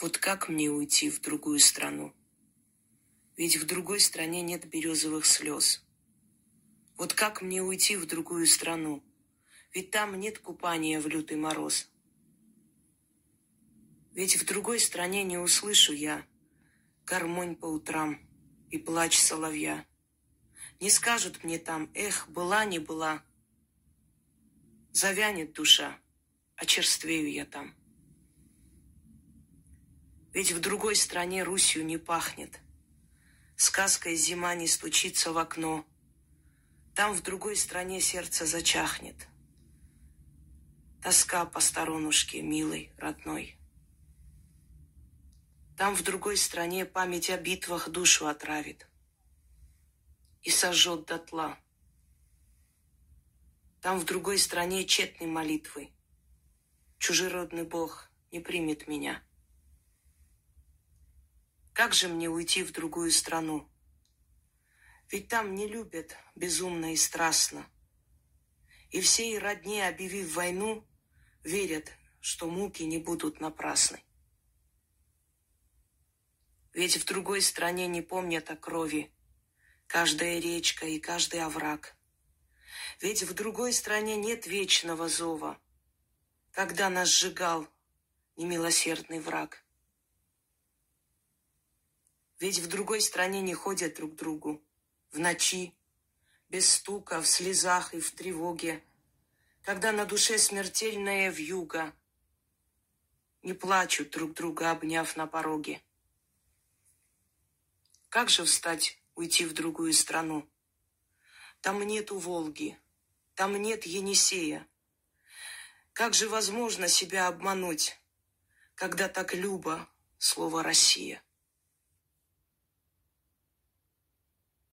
Вот как мне уйти в другую страну? Ведь в другой стране нет березовых слез. Вот как мне уйти в другую страну? Ведь там нет купания в лютый мороз. Ведь в другой стране не услышу я гармонь по утрам и плач соловья. Не скажут мне там, эх, была, не была. Завянет душа, очерствею я там. Ведь в другой стране Русью не пахнет. Сказкой зима не стучится в окно. Там в другой стране сердце зачахнет. Тоска по сторонушке, милой, родной. Там в другой стране память о битвах душу отравит и сожжет дотла. Там в другой стране тщетной молитвы чужеродный Бог не примет меня. Как же мне уйти в другую страну? Ведь там не любят безумно и страстно. И всей родне, объявив войну, верят, что муки не будут напрасны. Ведь в другой стране не помнят о крови каждая речка и каждый овраг. Ведь в другой стране нет вечного зова, когда нас сжигал немилосердный враг. Ведь в другой стране не ходят друг к другу. В ночи, без стука, в слезах и в тревоге. Когда на душе смертельная вьюга. Не плачут друг друга, обняв на пороге. Как же встать, уйти в другую страну? Там нету Волги, там нет Енисея. Как же возможно себя обмануть, когда так любо слово «Россия»?